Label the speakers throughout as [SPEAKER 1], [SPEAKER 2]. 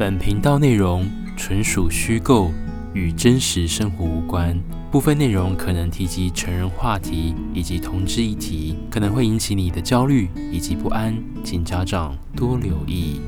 [SPEAKER 1] 本频道内容纯属虚构，与真实生活无关。部分内容可能提及成人话题以及同志议题，可能会引起你的焦虑以及不安，请家长多留意。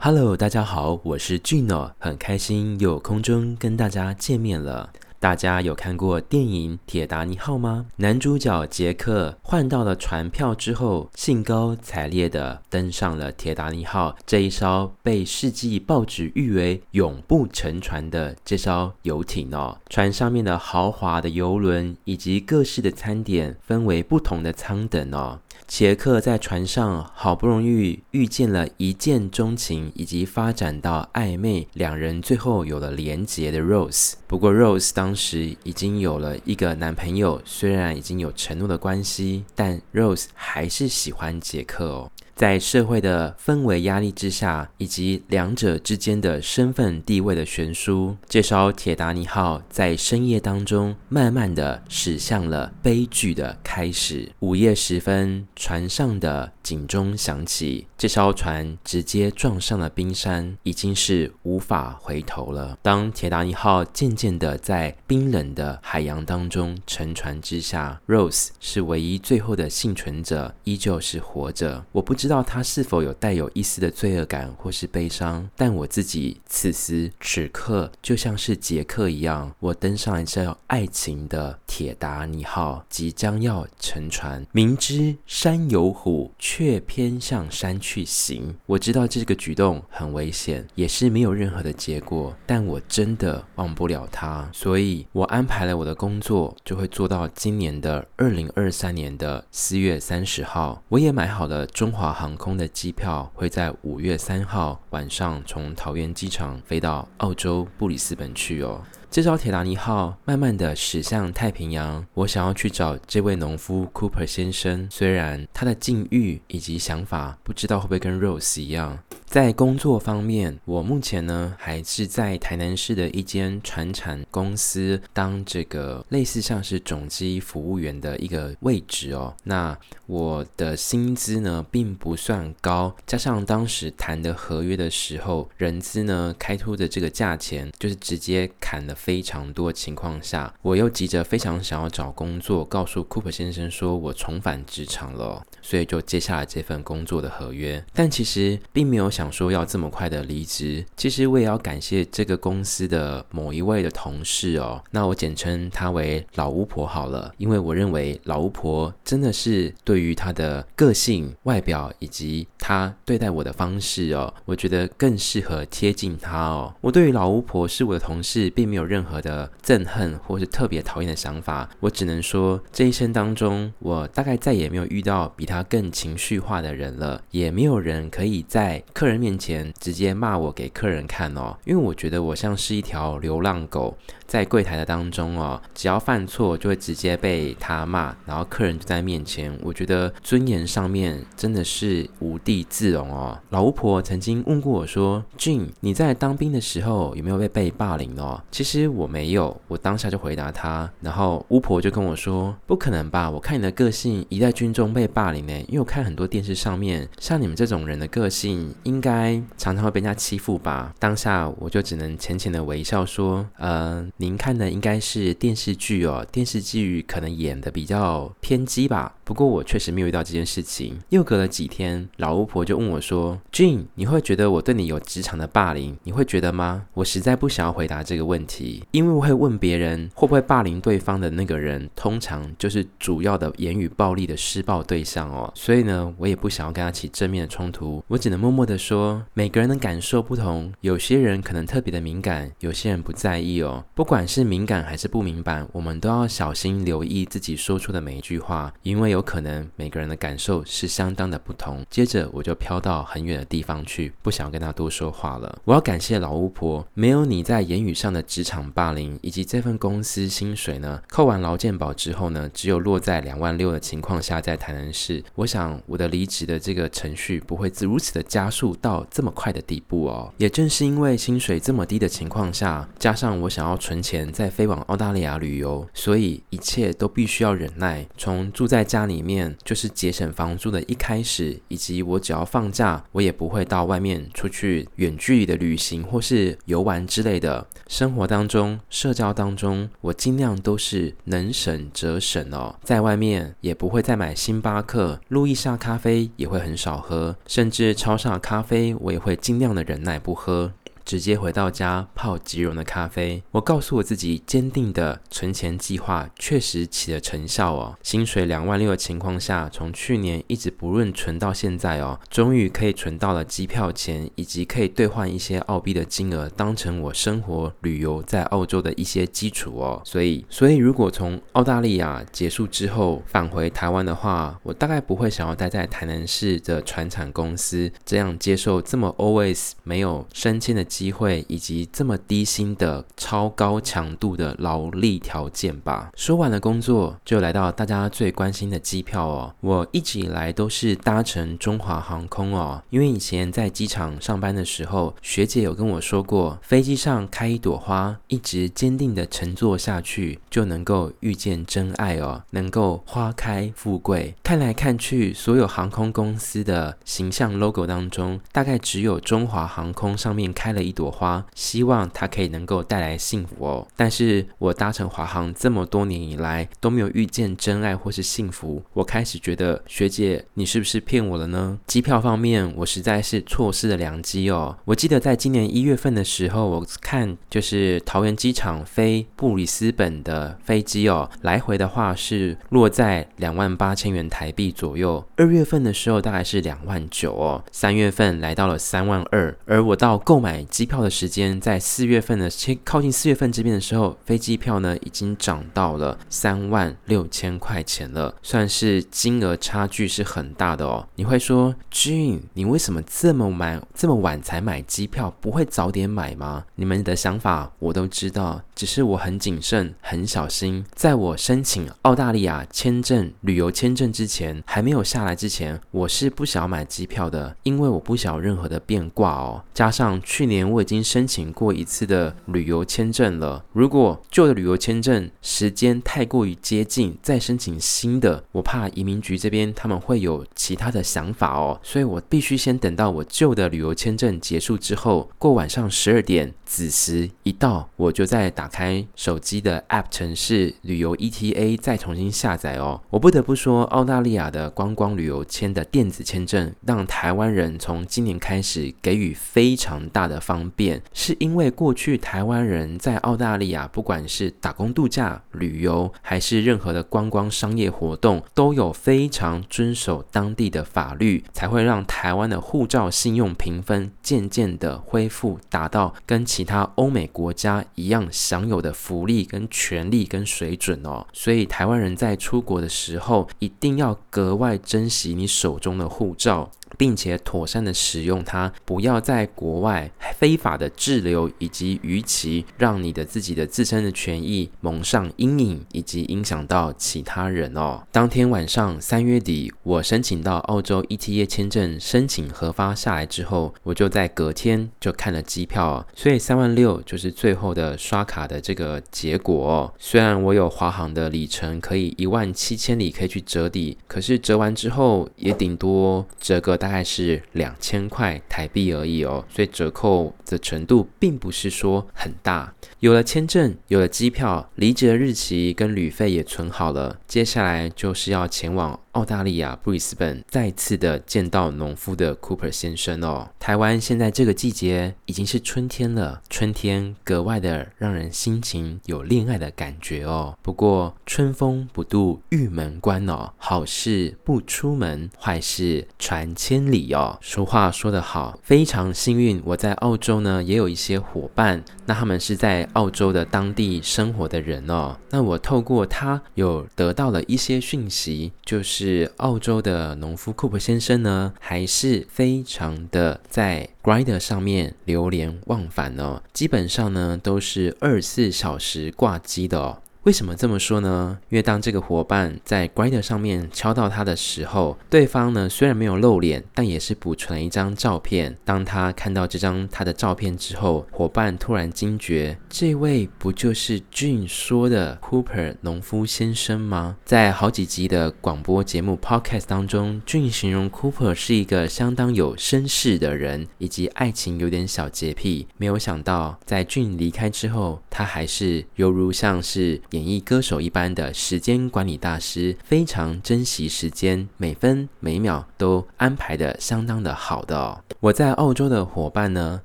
[SPEAKER 1] Hello，大家好，我是 Gino，很开心又空中跟大家见面了。大家有看过电影《铁达尼号》吗？男主角杰克换到了船票之后，兴高采烈地登上了铁达尼号这一艘被世纪报纸誉为永不沉船的这艘游艇哦。船上面的豪华的游轮以及各式的餐点，分为不同的舱等哦。杰克在船上好不容易遇见了一见钟情以及发展到暧昧，两人最后有了连结的 Rose。不过 Rose 当时已经有了一个男朋友，虽然已经有承诺的关系，但 Rose 还是喜欢杰克哦。在社会的氛围压力之下，以及两者之间的身份地位的悬殊，这艘铁达尼号在深夜当中慢慢的驶向了悲剧的开始。午夜时分，船上的警钟响起，这艘船直接撞上了冰山，已经是无法回头了。当铁达尼号渐渐的在冰冷的海洋当中沉船之下，Rose 是唯一最后的幸存者，依旧是活着。我不知知道他是否有带有一丝的罪恶感或是悲伤，但我自己此时此刻就像是杰克一样，我登上一艘爱情的铁达尼号，即将要沉船，明知山有虎，却偏向山去行。我知道这个举动很危险，也是没有任何的结果，但我真的忘不了他，所以我安排了我的工作，就会做到今年的二零二三年的四月三十号。我也买好了中华航空的机票会在五月三号晚上从桃园机场飞到澳洲布里斯本去哦。这艘铁达尼号慢慢的驶向太平洋，我想要去找这位农夫 Cooper 先生，虽然他的境遇以及想法不知道会不会跟 Rose 一样。在工作方面，我目前呢还是在台南市的一间船产公司当这个类似像是总机服务员的一个位置哦。那我的薪资呢并不算高，加上当时谈的合约的时候，人资呢开出的这个价钱就是直接砍了非常多情况下，我又急着非常想要找工作，告诉 Cooper 先生说我重返职场了，所以就接下了这份工作的合约。但其实并没有想。说要这么快的离职，其实我也要感谢这个公司的某一位的同事哦。那我简称他为老巫婆好了，因为我认为老巫婆真的是对于他的个性、外表以及他对待我的方式哦，我觉得更适合贴近他哦。我对于老巫婆是我的同事，并没有 任何的憎恨或是特别讨厌的想法。我只能说，这一生当中，我大概再也没有遇到比他更情绪化的人了，也没有人可以在客人面前直接骂我给客人看哦，因为我觉得我像是一条流浪狗。在柜台的当中哦，只要犯错就会直接被他骂，然后客人就在面前，我觉得尊严上面真的是无地自容哦。老巫婆曾经问过我说：“Gene，你在当兵的时候有没有被被霸凌哦？”其实我没有，我当下就回答他，然后巫婆就跟我说：“不可能吧？我看你的个性，一在军中被霸凌呢，因为我看很多电视上面，像你们这种人的个性，应该常常会被人家欺负吧？”当下我就只能浅浅的微笑说：“嗯、”您看的应该是电视剧哦，电视剧可能演的比较偏激吧。不过我确实没有遇到这件事情。又隔了几天，老巫婆就问我说：“Jean，你会觉得我对你有职场的霸凌？你会觉得吗？”我实在不想要回答这个问题，因为我会问别人会不会霸凌对方的那个人，通常就是主要的言语暴力的施暴对象哦。所以呢，我也不想要跟他起正面的冲突，我只能默默的说：每个人的感受不同，有些人可能特别的敏感，有些人不在意哦。不管是敏感还是不敏感，我们都要小心留意自己说出的每一句话，因为有可能每个人的感受是相当的不同。接着我就飘到很远的地方去，不想跟他多说话了。我要感谢老巫婆，没有你在言语上的职场霸凌，以及这份公司薪水呢，扣完劳健保之后呢，只有落在两万六的情况下，在台南市，我想我的离职的这个程序不会如此的加速到这么快的地步哦。也正是因为薪水这么低的情况下，加上我想要存钱再飞往澳大利亚旅游，所以一切都必须要忍耐。从住在家里面就是节省房租的一开始以及我只要放假我也不会到外面出去远距离的旅行或是游玩之类的生活当中社交当中我尽量都是能省则省哦。在外面也不会再买星巴克路易莎咖啡也会很少喝甚至超上咖啡我也会尽量的忍耐不喝。直接回到家泡即溶的咖啡。我告诉我自己，坚定的存钱计划确实起了成效哦。薪水两万六的情况下，从去年一直不论存到现在哦，终于可以存到了机票钱，以及可以兑换一些澳币的金额，当成我生活旅游在澳洲的一些基础哦。所以，所以如果从澳大利亚结束之后返回台湾的话，我大概不会想要待在台南市的船厂公司，这样接受这么 always 没有升迁的机。机会以及这么低薪的超高强度的劳力条件吧。说完了工作就来到大家最关心的机票哦。我一直以来都是搭乘中华航空哦。因为以前在机场上班的时候学姐有跟我说过飞机上开一朵花一直坚定的乘坐下去就能够遇见真爱哦能够花开富贵。看来看去所有航空公司的形象 logo 当中大概只有中华航空上面开了一朵花，希望它可以能够带来幸福哦。但是我搭乘华航这么多年以来都没有遇见真爱或是幸福。我开始觉得学姐你是不是骗我了呢？机票方面我实在是错失了良机哦。我记得在今年一月份的时候，我看就是桃园机场飞布里斯本的飞机哦，来回的话是落在两万八千元台币左右。二月份的时候大概是两万九哦，三月份来到了三万二。而我到购买。机票的时间在四月份的，靠近四月份这边的时候，飞机票呢已经涨到了三万六千块钱了，算是金额差距是很大的哦。你会说，Jun，你为什么这么晚这么晚才买机票，不会早点买吗？你们的想法我都知道，只是我很谨慎、很小心，在我申请澳大利亚签证、旅游签证之前，还没有下来之前，我是不想买机票的，因为我不想有任何的变卦哦。加上去年。年我已经申请过一次的旅游签证了。如果旧的旅游签证时间太过于接近，再申请新的，我怕移民局这边他们会有其他的想法哦。所以我必须先等到我旧的旅游签证结束之后，过晚上十二点子时一到，我就再打开手机的 App 城市旅游 ETA 再重新下载哦。我不得不说，澳大利亚的观光旅游签的电子签证，让台湾人从今年开始给予非常大的。方便是因为过去台湾人在澳大利亚不管是打工度假旅游还是任何的观光商业活动都有非常遵守当地的法律才会让台湾的护照信用评分渐渐的恢复达到跟其他欧美国家一样享有的福利跟权利跟水准哦。所以台湾人在出国的时候一定要格外珍惜你手中的护照。并且妥善的使用它不要在国外非法的滞留以及逾期让你的自己的自身的权益蒙上阴影以及影响到其他人哦。当天晚上三月底我申请到澳洲 eta 签证申请核发下来之后我就在隔天就看了机票所以三万六就是最后的刷卡的这个结果虽然我有华航的里程可以一万七千里可以去折抵可是折完之后也顶多折个大概是两千块台币而已哦所以折扣的程度并不是说很大。有了签证有了机票离职的日期跟旅费也存好了接下来就是要前往澳大利亚布里斯本再次的见到农夫的 cooper 先生哦。台湾现在这个季节已经是春天了春天格外的让人心情有恋爱的感觉哦。不过春风不度玉门关哦好事不出门坏事传千里哦。俗话说得好，非常幸运，我在澳洲呢也有一些伙伴，那他们是在澳洲的当地生活的人哦。那我透过他有得到了一些讯息，就是澳洲的农夫库珀先生呢，还是非常的在 grider 上面流连忘返哦，基本上呢都是二十四小时挂机的哦。为什么这么说呢？因为当这个伙伴在 Grindr 上面敲到他的时候，对方呢虽然没有露脸，但也是补存了一张照片。当他看到这张他的照片之后，伙伴突然惊觉，这位不就是俊说的 Cooper 农夫先生吗？在好几集的广播节目 Podcast 当中，俊形容 Cooper 是一个相当有绅士的人，以及爱情有点小洁癖。没有想到，在俊离开之后，他还是犹如像是演艺歌手一般的时间管理大师，非常珍惜时间，每分每秒都安排的相当的好的哦。我在澳洲的伙伴呢，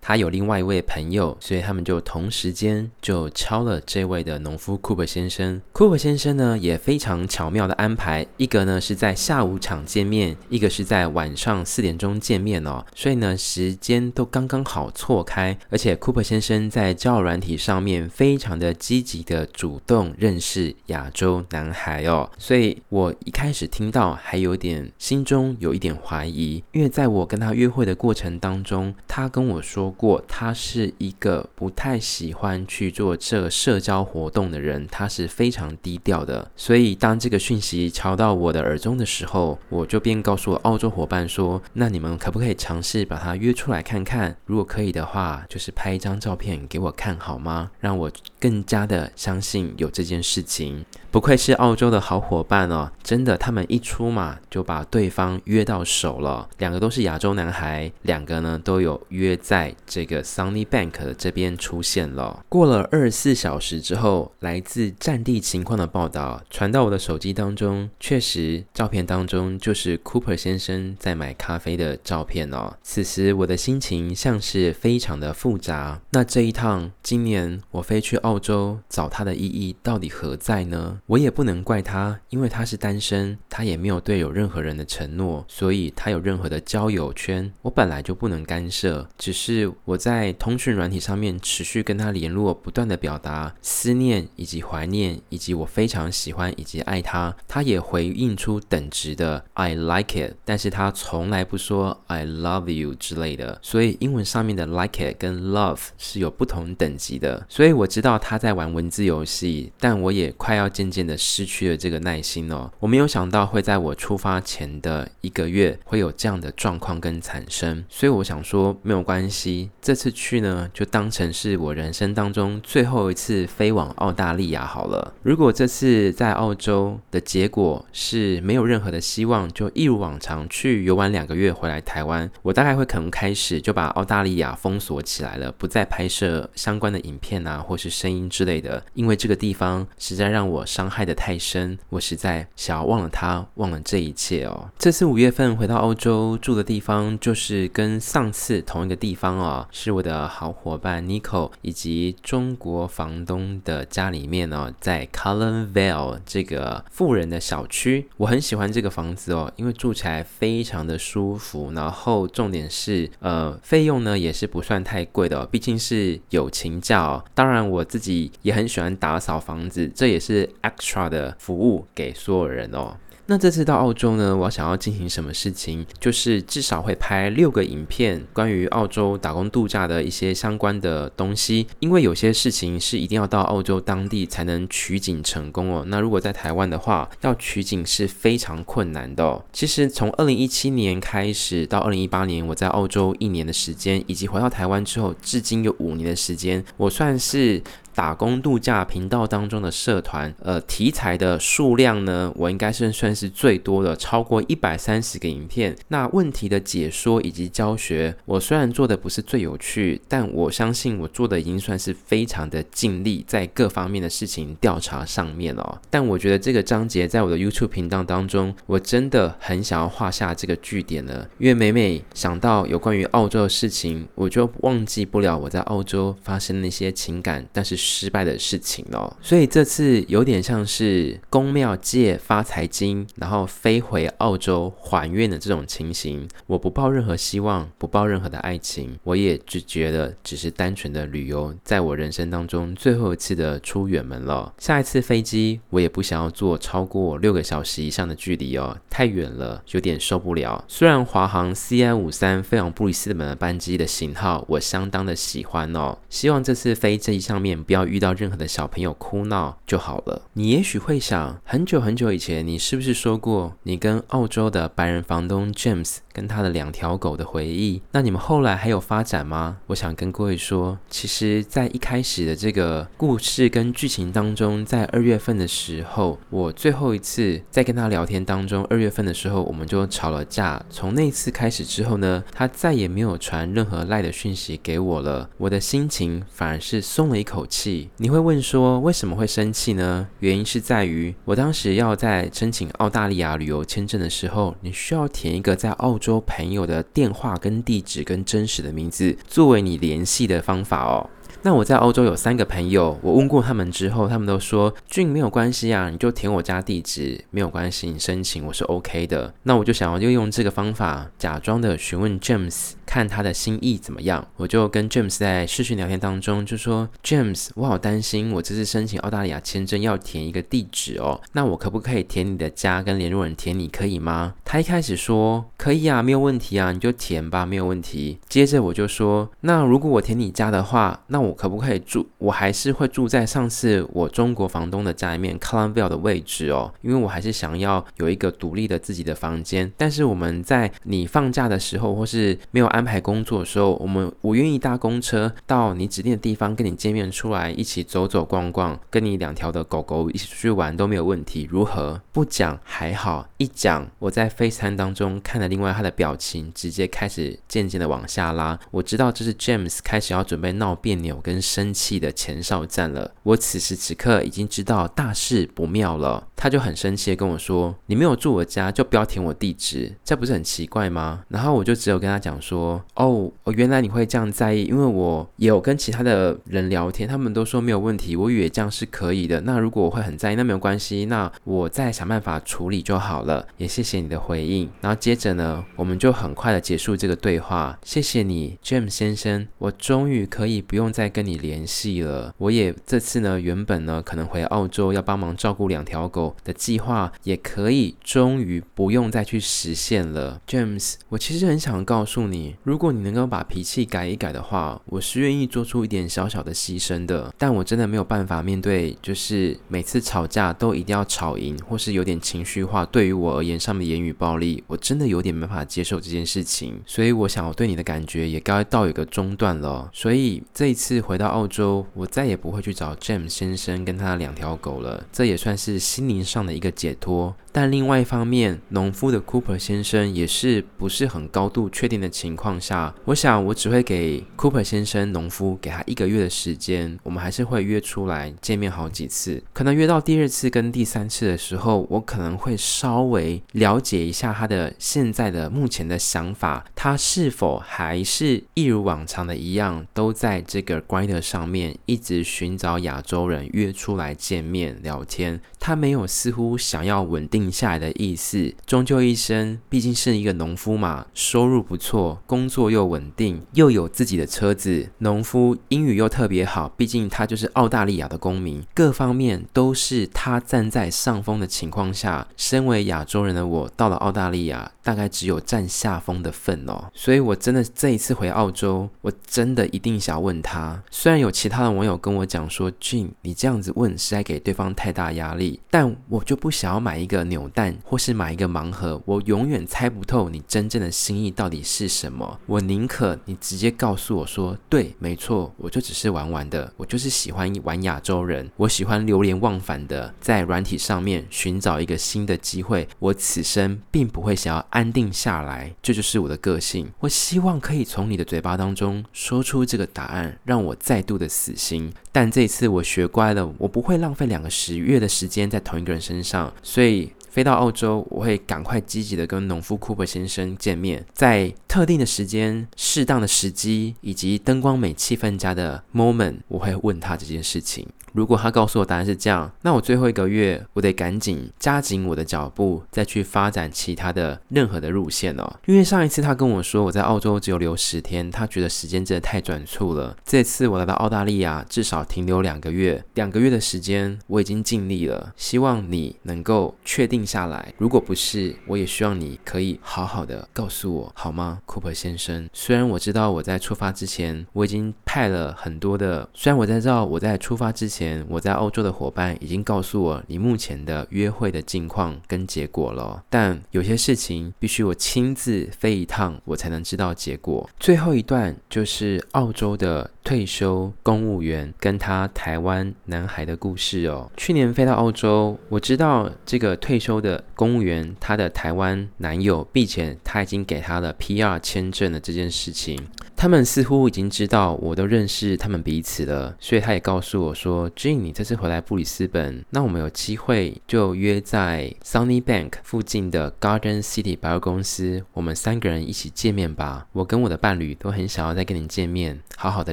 [SPEAKER 1] 他有另外一位朋友，所以他们就同时间就敲了这位的农夫 Cooper 先生。Cooper 先生呢也非常巧妙的安排，一个呢是在下午场见面，一个是在晚上四点钟见面哦，所以呢时间都刚刚好错开，而且 Cooper 先生在交友软体上面非常的积极的主动认识亚洲男孩哦，所以我一开始听到还有点心中有一点怀疑，因为在我跟他约会的过程。当中，他跟我说过，他是一个不太喜欢去做这社交活动的人，他是非常低调的。所以，当这个讯息传到我的耳中的时候，我就便告诉我澳洲伙伴说：“那你们可不可以尝试把他约出来看看？如果可以的话，就是拍一张照片给我看好吗？让我更加的相信有这件事情。”不愧是澳洲的好伙伴哦，真的，他们一出马就把对方约到手了。两个都是亚洲男孩，两个呢都有约在这个 Sunnybank 的这边出现了。过了二十四小时之后，来自战地情况的报道传到我的手机当中，确实，照片当中就是 Cooper 先生在买咖啡的照片哦。此时我的心情像是非常的复杂。那这一趟今年我飞去澳洲找他的意义到底何在呢？我也不能怪他，因为他是单身，他也没有对有任何人的承诺，所以他有任何的交友圈，我本来就不能干涉。只是我在通讯软体上面持续跟他联络，不断的表达思念以及怀念，以及我非常喜欢以及爱他。他也回应出等值的 I like it，但是他从来不说 I love you 之类的。所以英文上面的 like it 跟 love 是有不同等级的。所以我知道他在玩文字游戏，但我也快要渐。渐的失去了这个耐心哦，我没有想到会在我出发前的一个月会有这样的状况跟产生，所以我想说没有关系，这次去呢就当成是我人生当中最后一次飞往澳大利亚好了。如果这次在澳洲的结果是没有任何的希望，就一如往常去游玩两个月回来台湾，我大概会可能开始就把澳大利亚封锁起来了，不再拍摄相关的影片啊或是声音之类的，因为这个地方实在让我伤。害得太深，我实在想要忘了他，忘了这一切哦。这次五月份回到澳洲住的地方，就是跟上次同一个地方哦，是我的好伙伴 Nico 以及中国房东的家里面哦，在 Cullen Vale 这个富人的小区，我很喜欢这个房子哦，因为住起来非常的舒服，然后重点是呃费用呢也是不算太贵的哦，毕竟是友情价哦。当然我自己也很喜欢打扫房子，这也是。Extra 的服务给所有人哦。那这次到澳洲呢，我想要进行什么事情？就是至少会拍六个影片，关于澳洲打工度假的一些相关的东西。因为有些事情是一定要到澳洲当地才能取景成功哦。那如果在台湾的话，要取景是非常困难的哦。其实从二零一七年开始到二零一八年，我在澳洲一年的时间，以及回到台湾之后，至今有五年的时间，我算是。打工度假频道当中的社团，呃，题材的数量呢，我应该是算是最多的，超过一百三十个影片。那问题的解说以及教学，我虽然做的不是最有趣，但我相信我做的已经算是非常的尽力，在各方面的事情调查上面哦。但我觉得这个章节在我的 YouTube 频道当中，我真的很想要画下这个句点了，因为每每想到有关于澳洲的事情，我就忘记不了我在澳洲发生那些情感，但是。失败的事情哦，所以这次有点像是宫庙借发财金，然后飞回澳洲还愿的这种情形。我不抱任何希望，不抱任何的爱情，我也只觉得只是单纯的旅游，在我人生当中最后一次的出远门了。下一次飞机我也不想要坐超过六个小时以上的距离哦，太远了，有点受不了。虽然华航 CI 五三飞往布里斯本的班机的型号我相当的喜欢哦，希望这次飞这一上面不要遇到任何的小朋友哭闹就好了。你也许会想，很久很久以前，你是不是说过你跟澳洲的白人房东 James 跟他的两条狗的回忆？那你们后来还有发展吗？我想跟各位说，其实，在一开始的这个故事跟剧情当中，在二月份的时候，我最后一次在跟他聊天当中，二月份的时候，我们就吵了架。从那次开始之后呢，他再也没有传任何赖的讯息给我了。我的心情反而是松了一口气。你会问说，为什么会生气呢？原因是在于我当时要在申请澳大利亚旅游签证的时候，你需要填一个在澳说朋友的电话跟地址跟真实的名字作为你联系的方法哦。那我在欧洲有三个朋友，我问过他们之后，他们都说俊没有关系啊，你就填我家地址没有关系，你申请我是 OK 的。那我就想要就用这个方法，假装的询问 James，看他的心意怎么样。我就跟 James 在视讯聊天当中就说，James，我好担心，我这次申请澳大利亚签证要填一个地址哦，那我可不可以填你的家跟联络人填你可以吗？他一开始说可以啊，没有问题啊，你就填吧，没有问题。接着我就说，那如果我填你家的话，那我可不可以住？我还是会住在上次我中国房东的家里面 Callumville 的位置哦，因为我还是想要有一个独立的自己的房间。但是我们在你放假的时候，或是没有安排工作的时候，我们我愿意搭公车到你指定的地方跟你见面出来，一起走走逛逛，跟你两条的狗狗一起出去玩都没有问题。如何？不讲还好，一讲我在 FaceTime 当中看了另外他的表情，直接开始渐渐的往下拉。我知道这是 James 开始要准备闹别扭。跟生气的前哨站了，我此时此刻已经知道大事不妙了。他就很生气的跟我说：“你没有住我家，就不要填我地址，这不是很奇怪吗？”然后我就只有跟他讲说：“哦，原来你会这样在意，因为我也有跟其他的人聊天，他们都说没有问题，我以为这样是可以的。那如果我会很在意，那没有关系，那我再想办法处理就好了。也谢谢你的回应。然后接着呢，我们就很快的结束这个对话。谢谢你 jam 先生，我终于可以不用再。”跟你联系了，我也这次呢，原本呢可能回澳洲要帮忙照顾两条狗的计划，也可以终于不用再去实现了。James，我其实很想告诉你，如果你能够把脾气改一改的话，我是愿意做出一点小小的牺牲的。但我真的没有办法面对，就是每次吵架都一定要吵赢，或是有点情绪化，对于我而言上面言语暴力，我真的有点没法接受这件事情。所以我想，我对你的感觉也该到有个中断了。所以这一次。次回到澳洲，我再也不会去找 Jam 先生跟他的两条狗了，这也算是心灵上的一个解脱。但另外一方面，农夫的 Cooper 先生也是不是很高度确定的情况下，我想我只会给 Cooper 先生农夫给他一个月的时间，我们还是会约出来见面好几次。可能约到第二次跟第三次的时候，我可能会稍微了解一下他的现在的目前的想法，他是否还是一如往常的一样，都在这个 Grindr 上面一直寻找亚洲人约出来见面聊天。他没有似乎想要稳定下来的意思，终究一生毕竟是一个农夫嘛，收入不错，工作又稳定，又有自己的车子。农夫英语又特别好，毕竟他就是澳大利亚的公民，各方面都是他站在上风的情况下。身为亚洲人的我，到了澳大利亚，大概只有占下风的份哦。所以我真的这一次回澳洲，我真的一定想要问他。虽然有其他的网友跟我讲说，俊，你这样子问是在给对方太大压力。但我就不想要买一个扭蛋，或是买一个盲盒，我永远猜不透你真正的心意到底是什么。我宁可你直接告诉我说，对，没错，我就只是玩玩的，我就是喜欢玩亚洲人，我喜欢流连忘返的在软体上面寻找一个新的机会。我此生并不会想要安定下来，这就是我的个性。我希望可以从你的嘴巴当中说出这个答案，让我再度的死心。但这次我学乖了，我不会浪费两个十月的时间在同一个人身上，所以飞到澳洲，我会赶快积极的跟农夫 Cooper 先生见面，在特定的时间、适当的时机以及灯光美、气氛佳的 moment，我会问他这件事情。如果他告诉我答案是这样，那我最后一个月我得赶紧加紧我的脚步，再去发展其他的任何的路线哦。因为上一次他跟我说我在澳洲只有留十天，他觉得时间真的太短促了。这次我来到澳大利亚，至少停留两个月，两个月的时间我已经尽力了。希望你能够确定下来，如果不是，我也希望你可以好好的告诉我，好吗，Cooper 先生？虽然我知道我在出发之前我已经。派了很多的，虽然我在知道我在出发之前，我在欧洲的伙伴已经告诉我你目前的约会的近况跟结果了，但有些事情必须我亲自飞一趟，我才能知道结果。最后一段就是澳洲的退休公务员跟他台湾男孩的故事哦。去年飞到澳洲，我知道这个退休的公务员他的台湾男友，并且他已经给他了 PR 签证的这件事情。他们似乎已经知道我都认识他们彼此了，所以他也告诉我说：“Gene，你这次回来布里斯本，那我们有机会就约在 Sunnybank 附近的 Garden City 百货公司，我们三个人一起见面吧。我跟我的伴侣都很想要再跟你见面，好好的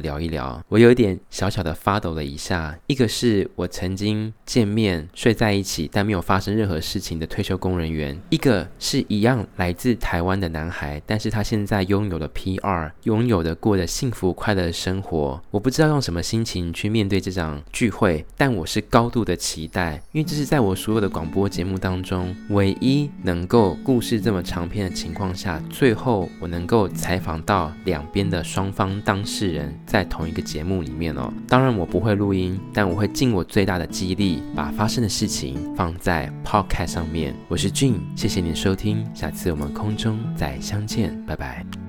[SPEAKER 1] 聊一聊。”我有点小小的发抖了一下，一个是我曾经见面睡在一起但没有发生任何事情的退休工人员，一个是一样来自台湾的男孩，但是他现在拥有了 PR，拥有。的过着幸福快乐的生活，我不知道用什么心情去面对这场聚会，但我是高度的期待，因为这是在我所有的广播节目当中唯一能够故事这么长篇的情况下，最后我能够采访到两边的双方当事人在同一个节目里面哦。当然我不会录音，但我会尽我最大的激励，把发生的事情放在 Podcast 上面。我是俊谢谢你的收听，下次我们空中再相见，拜拜。